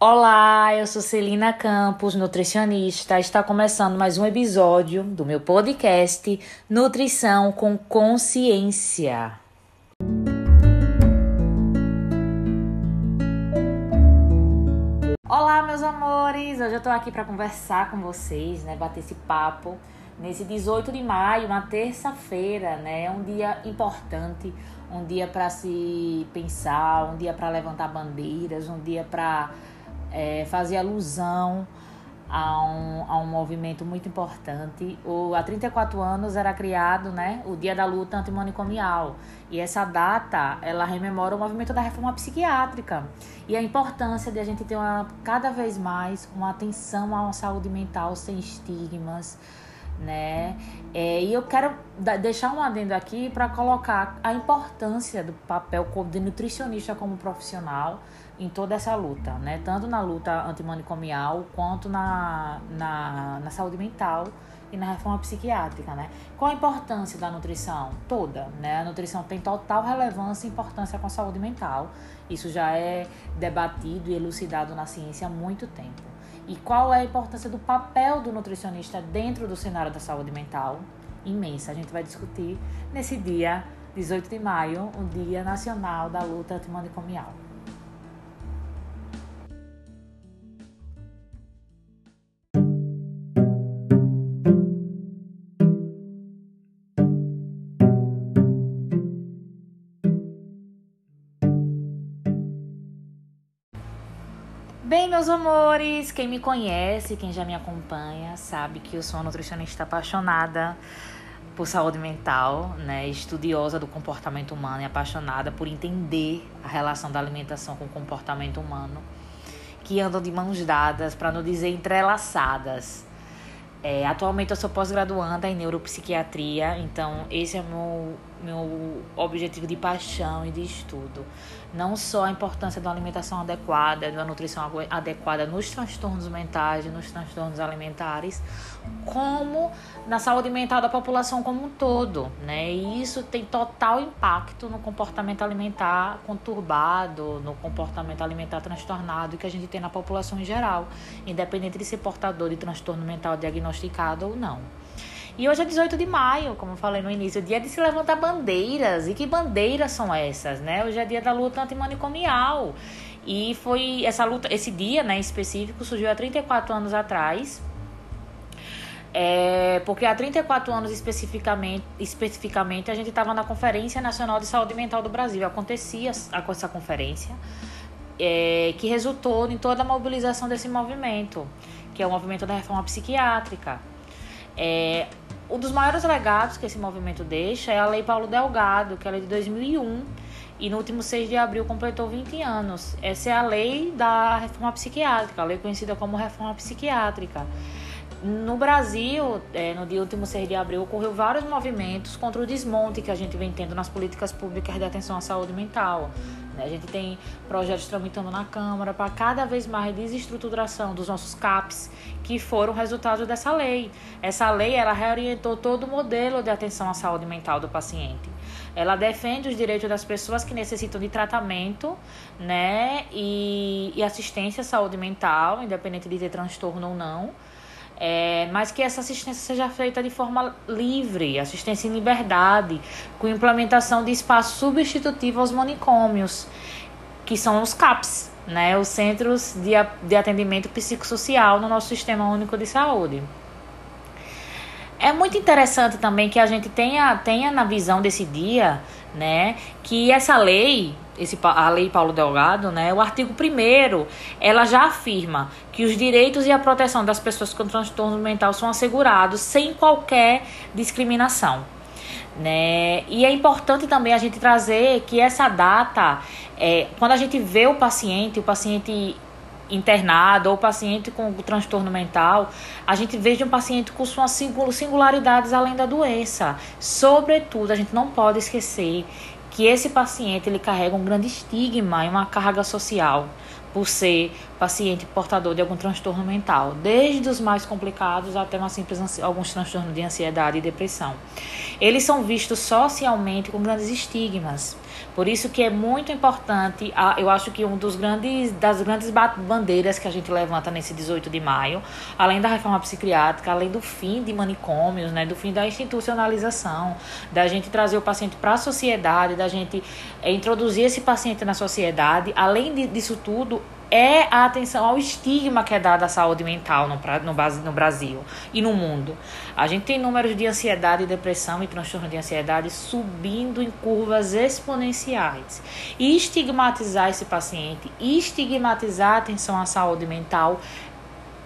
Olá, eu sou Celina Campos, nutricionista. Está começando mais um episódio do meu podcast Nutrição com Consciência. Olá, meus amores! Hoje eu tô aqui para conversar com vocês, né? Bater esse papo nesse 18 de maio, uma terça-feira, né? Um dia importante, um dia para se pensar, um dia para levantar bandeiras, um dia para é, fazer alusão a um, a um movimento muito importante. O, há 34 anos era criado né, o Dia da Luta Antimanicomial. E essa data, ela rememora o movimento da reforma psiquiátrica. E a importância de a gente ter uma, cada vez mais uma atenção à saúde mental sem estigmas, né? É, e eu quero deixar um adendo aqui para colocar a importância do papel de nutricionista como profissional em toda essa luta, né? Tanto na luta antimanicomial quanto na, na, na saúde mental e na reforma psiquiátrica, né? Qual a importância da nutrição? Toda, né? A nutrição tem total relevância e importância com a saúde mental. Isso já é debatido e elucidado na ciência há muito tempo. E qual é a importância do papel do nutricionista dentro do cenário da saúde mental? Imensa. A gente vai discutir nesse dia 18 de maio, o Dia Nacional da Luta Antimanicomial. Meus amores, quem me conhece, quem já me acompanha, sabe que eu sou uma nutricionista apaixonada por saúde mental, né, estudiosa do comportamento humano e apaixonada por entender a relação da alimentação com o comportamento humano, que andam de mãos dadas, para não dizer entrelaçadas. É, atualmente eu sou pós-graduanda em neuropsiquiatria, então esse é meu, meu objetivo de paixão e de estudo não só a importância da alimentação adequada, da nutrição adequada nos transtornos mentais nos transtornos alimentares, como na saúde mental da população como um todo, né? E isso tem total impacto no comportamento alimentar conturbado, no comportamento alimentar transtornado que a gente tem na população em geral, independente de ser portador de transtorno mental diagnosticado ou não. E hoje é 18 de maio, como eu falei no início, dia de se levantar bandeiras. E que bandeiras são essas, né? Hoje é dia da luta antimanicomial. E foi essa luta, esse dia, né, específico, surgiu há 34 anos atrás. É, porque há 34 anos especificamente, especificamente a gente estava na Conferência Nacional de Saúde Mental do Brasil. Acontecia essa conferência, é, que resultou em toda a mobilização desse movimento, que é o movimento da reforma psiquiátrica. É, um dos maiores legados que esse movimento deixa é a Lei Paulo Delgado, que ela é de 2001 e no último 6 de abril completou 20 anos. Essa é a lei da reforma psiquiátrica, a lei conhecida como reforma psiquiátrica. No Brasil, é, no dia último 6 de abril, ocorreu vários movimentos contra o desmonte que a gente vem tendo nas políticas públicas de atenção à saúde mental. Né? A gente tem projetos tramitando na Câmara para cada vez mais desestruturação dos nossos CAPs, que foram resultado dessa lei. Essa lei ela reorientou todo o modelo de atenção à saúde mental do paciente. Ela defende os direitos das pessoas que necessitam de tratamento né, e, e assistência à saúde mental, independente de ter transtorno ou não é, mas que essa assistência seja feita de forma livre, assistência em liberdade, com implementação de espaço substitutivo aos manicômios, que são os CAPS, né, os Centros de, de Atendimento Psicossocial no nosso Sistema Único de Saúde. É muito interessante também que a gente tenha, tenha na visão desse dia, né, que essa lei esse, a Lei Paulo Delgado, né, o artigo 1 ela já afirma que os direitos e a proteção das pessoas com transtorno mental são assegurados sem qualquer discriminação. Né? E é importante também a gente trazer que essa data, é, quando a gente vê o paciente, o paciente internado ou paciente com transtorno mental, a gente veja um paciente com suas singularidades além da doença. Sobretudo, a gente não pode esquecer que esse paciente ele carrega um grande estigma e uma carga social por ser paciente portador de algum transtorno mental, desde os mais complicados até uma simples alguns transtornos de ansiedade e depressão. Eles são vistos socialmente com grandes estigmas. Por isso que é muito importante, eu acho que um dos grandes das grandes bandeiras que a gente levanta nesse 18 de maio, além da reforma psiquiátrica, além do fim de manicômios, né, do fim da institucionalização, da gente trazer o paciente para a sociedade, da gente é, introduzir esse paciente na sociedade, além disso tudo, é a atenção ao estigma que é dado à saúde mental no, no, no Brasil e no mundo. A gente tem números de ansiedade, depressão e transtorno de ansiedade subindo em curvas exponenciais. E estigmatizar esse paciente, estigmatizar a atenção à saúde mental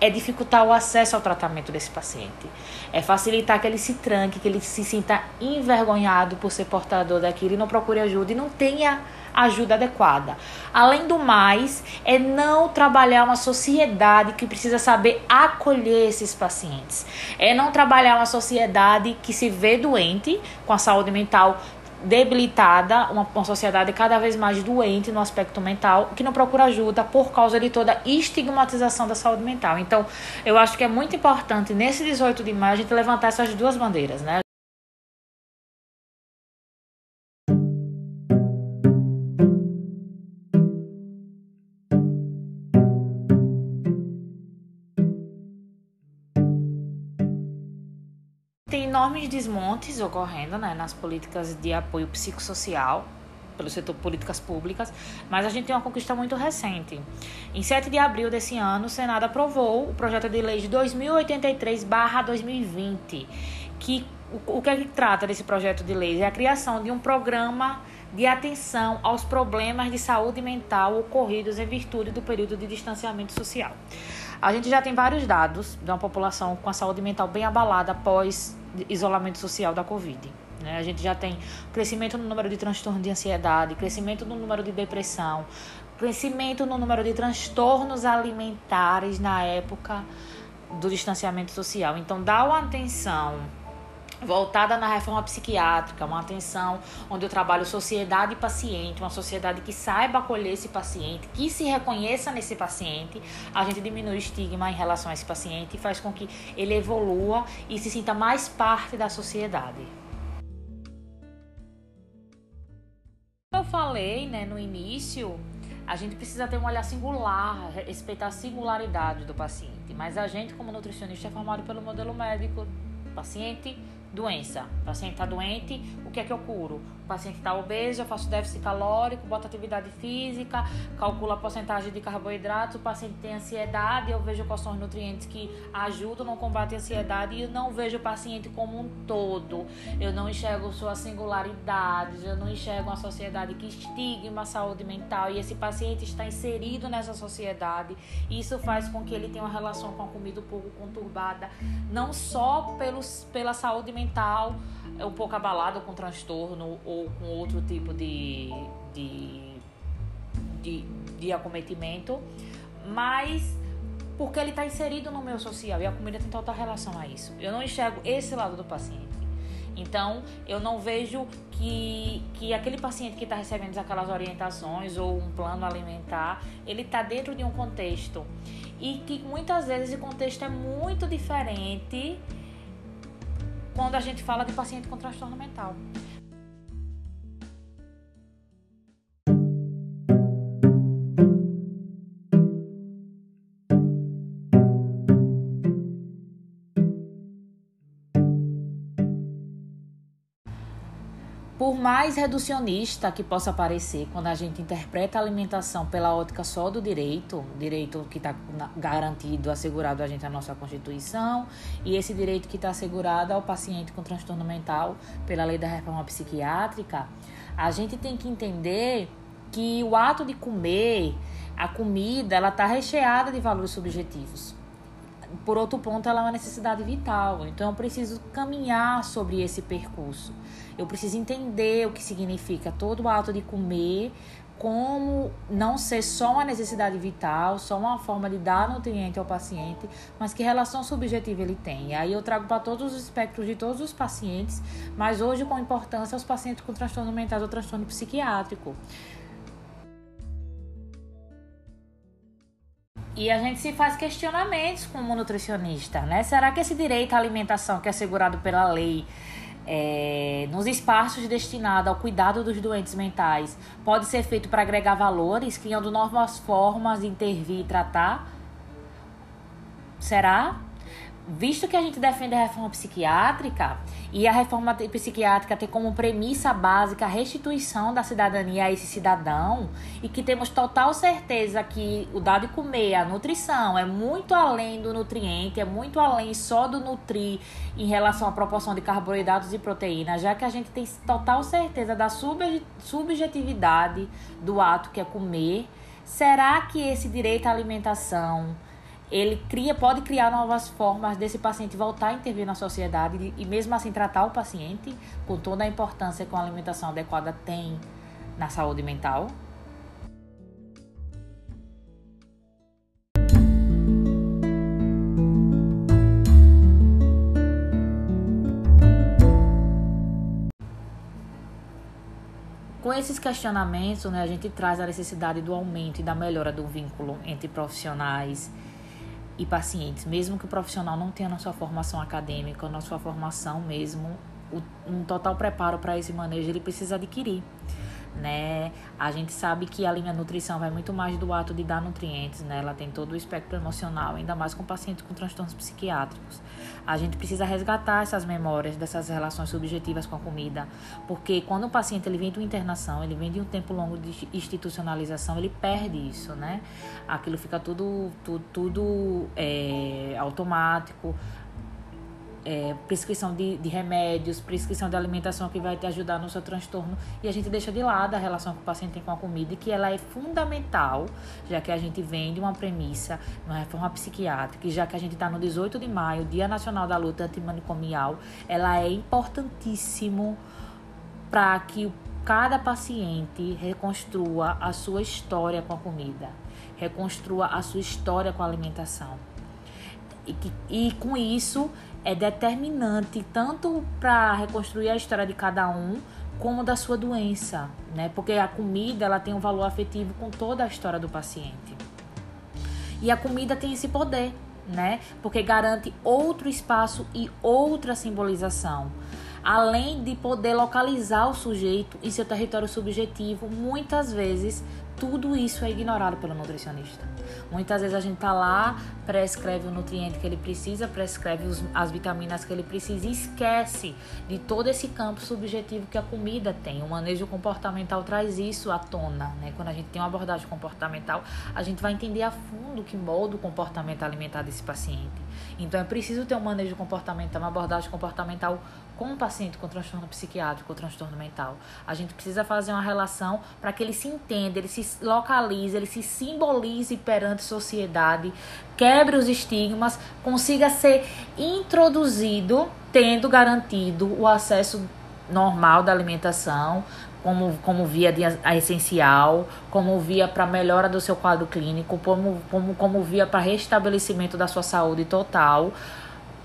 é dificultar o acesso ao tratamento desse paciente. É facilitar que ele se tranque, que ele se sinta envergonhado por ser portador daquilo e não procure ajuda e não tenha ajuda adequada. Além do mais, é não trabalhar uma sociedade que precisa saber acolher esses pacientes. É não trabalhar uma sociedade que se vê doente, com a saúde mental debilitada, uma, uma sociedade cada vez mais doente no aspecto mental, que não procura ajuda por causa de toda a estigmatização da saúde mental. Então, eu acho que é muito importante nesse 18 de maio a gente levantar essas duas bandeiras, né? Enormes desmontes ocorrendo né, nas políticas de apoio psicossocial pelo setor políticas públicas, mas a gente tem uma conquista muito recente. Em 7 de abril desse ano, o Senado aprovou o projeto de lei de 2083/2020, que o, que é que trata desse projeto de lei? É a criação de um programa de atenção aos problemas de saúde mental ocorridos em virtude do período de distanciamento social. A gente já tem vários dados de uma população com a saúde mental bem abalada após isolamento social da Covid. Né? A gente já tem crescimento no número de transtornos de ansiedade, crescimento no número de depressão, crescimento no número de transtornos alimentares na época do distanciamento social. Então, dá uma atenção voltada na reforma psiquiátrica, uma atenção onde eu trabalho sociedade e paciente, uma sociedade que saiba acolher esse paciente, que se reconheça nesse paciente, a gente diminui o estigma em relação a esse paciente e faz com que ele evolua e se sinta mais parte da sociedade. Eu falei, né, no início, a gente precisa ter um olhar singular, respeitar a singularidade do paciente, mas a gente como nutricionista é formado pelo modelo médico, paciente Doença. O paciente está doente, o que é que eu curo? O paciente está obeso, eu faço déficit calórico, boto atividade física, calculo a porcentagem de carboidratos, o paciente tem ansiedade, eu vejo quais são os nutrientes que ajudam no combate à ansiedade e eu não vejo o paciente como um todo. Eu não enxergo suas singularidades, eu não enxergo uma sociedade que estigma a saúde mental e esse paciente está inserido nessa sociedade. Isso faz com que ele tenha uma relação com a comida um pouco conturbada, não só pelos, pela saúde mental, um pouco abalado com transtorno ou com outro tipo de, de, de, de acometimento, mas porque ele está inserido no meio social e a comida tem total relação a isso. Eu não enxergo esse lado do paciente. Então, eu não vejo que, que aquele paciente que está recebendo aquelas orientações ou um plano alimentar, ele está dentro de um contexto. E que muitas vezes esse contexto é muito diferente quando a gente fala de paciente com transtorno mental. Mais reducionista que possa parecer quando a gente interpreta a alimentação pela ótica só do direito, direito que está garantido, assegurado a gente na nossa Constituição, e esse direito que está assegurado ao paciente com transtorno mental pela lei da reforma psiquiátrica, a gente tem que entender que o ato de comer, a comida, ela está recheada de valores subjetivos por outro ponto, ela é uma necessidade vital. Então, eu preciso caminhar sobre esse percurso. Eu preciso entender o que significa todo o ato de comer, como não ser só uma necessidade vital, só uma forma de dar nutriente ao paciente, mas que relação subjetiva ele tem. Aí eu trago para todos os espectros de todos os pacientes, mas hoje com importância os pacientes com transtorno mental ou transtorno psiquiátrico. E a gente se faz questionamentos como nutricionista, né? Será que esse direito à alimentação que é assegurado pela lei é, nos espaços destinados ao cuidado dos doentes mentais pode ser feito para agregar valores, criando novas formas de intervir e tratar? Será? visto que a gente defende a reforma psiquiátrica e a reforma psiquiátrica tem como premissa básica a restituição da cidadania a esse cidadão e que temos total certeza que o dado de comer, a nutrição, é muito além do nutriente, é muito além só do nutrir em relação à proporção de carboidratos e proteínas, já que a gente tem total certeza da subjetividade do ato que é comer, será que esse direito à alimentação ele cria, pode criar novas formas desse paciente voltar a intervir na sociedade e mesmo assim tratar o paciente com toda a importância que uma alimentação adequada tem na saúde mental. Com esses questionamentos, né, a gente traz a necessidade do aumento e da melhora do vínculo entre profissionais e pacientes, mesmo que o profissional não tenha na sua formação acadêmica, na sua formação mesmo, um total preparo para esse manejo ele precisa adquirir né? A gente sabe que a linha nutrição vai muito mais do ato de dar nutrientes, né? Ela tem todo o espectro emocional, ainda mais com pacientes com transtornos psiquiátricos. A gente precisa resgatar essas memórias dessas relações subjetivas com a comida, porque quando o paciente ele vem de uma internação, ele vem de um tempo longo de institucionalização, ele perde isso, né? Aquilo fica tudo, tudo, tudo é, automático é, prescrição de, de remédios, prescrição de alimentação que vai te ajudar no seu transtorno e a gente deixa de lado a relação que o paciente tem com a comida e que ela é fundamental, já que a gente vem de uma premissa, uma reforma psiquiátrica, e já que a gente está no 18 de maio, Dia Nacional da Luta Antimanicomial, ela é importantíssimo para que cada paciente reconstrua a sua história com a comida, reconstrua a sua história com a alimentação. E, que, e com isso é determinante tanto para reconstruir a história de cada um como da sua doença, né? Porque a comida ela tem um valor afetivo com toda a história do paciente. E a comida tem esse poder, né? Porque garante outro espaço e outra simbolização. Além de poder localizar o sujeito em seu território subjetivo, muitas vezes tudo isso é ignorado pelo nutricionista. Muitas vezes a gente tá lá, prescreve o nutriente que ele precisa, prescreve os, as vitaminas que ele precisa e esquece de todo esse campo subjetivo que a comida tem. O manejo comportamental traz isso à tona, né? Quando a gente tem uma abordagem comportamental, a gente vai entender a fundo que molda o comportamento alimentar desse paciente. Então é preciso ter um manejo comportamental, uma abordagem comportamental com o paciente com transtorno psiquiátrico ou transtorno mental. A gente precisa fazer uma relação para que ele se entenda, ele se localize, ele se simbolize perante a sociedade, quebre os estigmas, consiga ser introduzido, tendo garantido o acesso normal da alimentação, como, como via de, a essencial, como via para melhora do seu quadro clínico, como, como, como via para restabelecimento da sua saúde total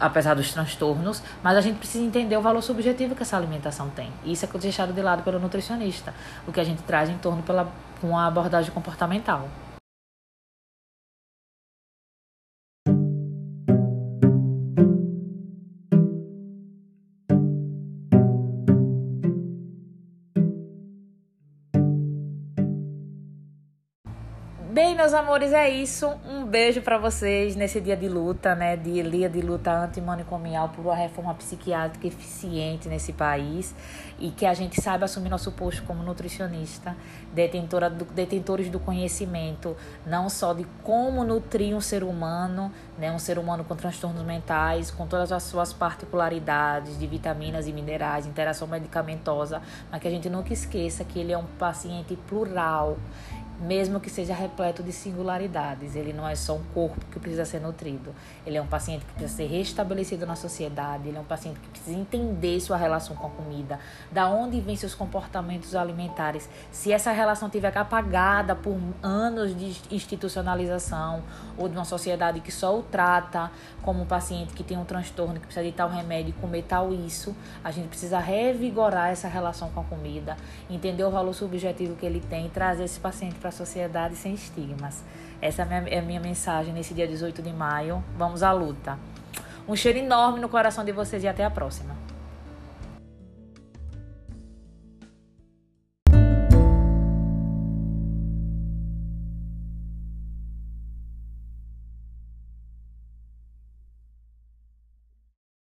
apesar dos transtornos, mas a gente precisa entender o valor subjetivo que essa alimentação tem. Isso é deixado de lado pelo nutricionista, o que a gente traz em torno pela com a abordagem comportamental. Bem, meus amores, é isso. Um beijo para vocês nesse dia de luta, né? Dia, dia de luta antimanicomial por uma reforma psiquiátrica eficiente nesse país e que a gente saiba assumir nosso posto como nutricionista, detentora do, detentores do conhecimento, não só de como nutrir um ser humano, né? Um ser humano com transtornos mentais, com todas as suas particularidades de vitaminas e minerais, interação medicamentosa, mas que a gente nunca esqueça que ele é um paciente plural mesmo que seja repleto de singularidades. Ele não é só um corpo que precisa ser nutrido. Ele é um paciente que precisa ser restabelecido na sociedade. Ele é um paciente que precisa entender sua relação com a comida, da onde vêm seus comportamentos alimentares. Se essa relação tiver apagada por anos de institucionalização ou de uma sociedade que só o trata como um paciente que tem um transtorno, que precisa de tal remédio comer tal isso, a gente precisa revigorar essa relação com a comida, entender o valor subjetivo que ele tem trazer esse paciente para a sociedade sem estigmas. Essa é a, minha, é mensagem nesse dia 18 de maio. Vamos à luta. Um cheiro enorme no coração de vocês e até a próxima.